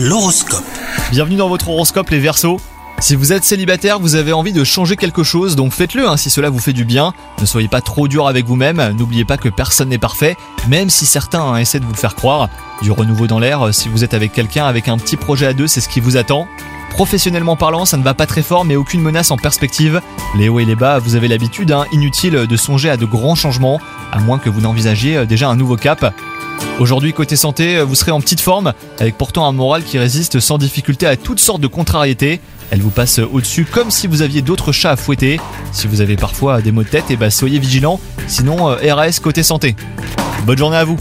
L'horoscope. Bienvenue dans votre horoscope les Verseaux. Si vous êtes célibataire, vous avez envie de changer quelque chose, donc faites-le hein, si cela vous fait du bien. Ne soyez pas trop dur avec vous-même, n'oubliez pas que personne n'est parfait, même si certains hein, essaient de vous le faire croire. Du renouveau dans l'air, si vous êtes avec quelqu'un avec un petit projet à deux, c'est ce qui vous attend. Professionnellement parlant, ça ne va pas très fort, mais aucune menace en perspective. Les hauts et les bas, vous avez l'habitude, hein, inutile de songer à de grands changements, à moins que vous n'envisagiez déjà un nouveau cap. Aujourd'hui, côté santé, vous serez en petite forme, avec pourtant un moral qui résiste sans difficulté à toutes sortes de contrariétés. Elle vous passe au-dessus comme si vous aviez d'autres chats à fouetter. Si vous avez parfois des maux de tête, et bah soyez vigilants, sinon euh, RAS côté santé. Bonne journée à vous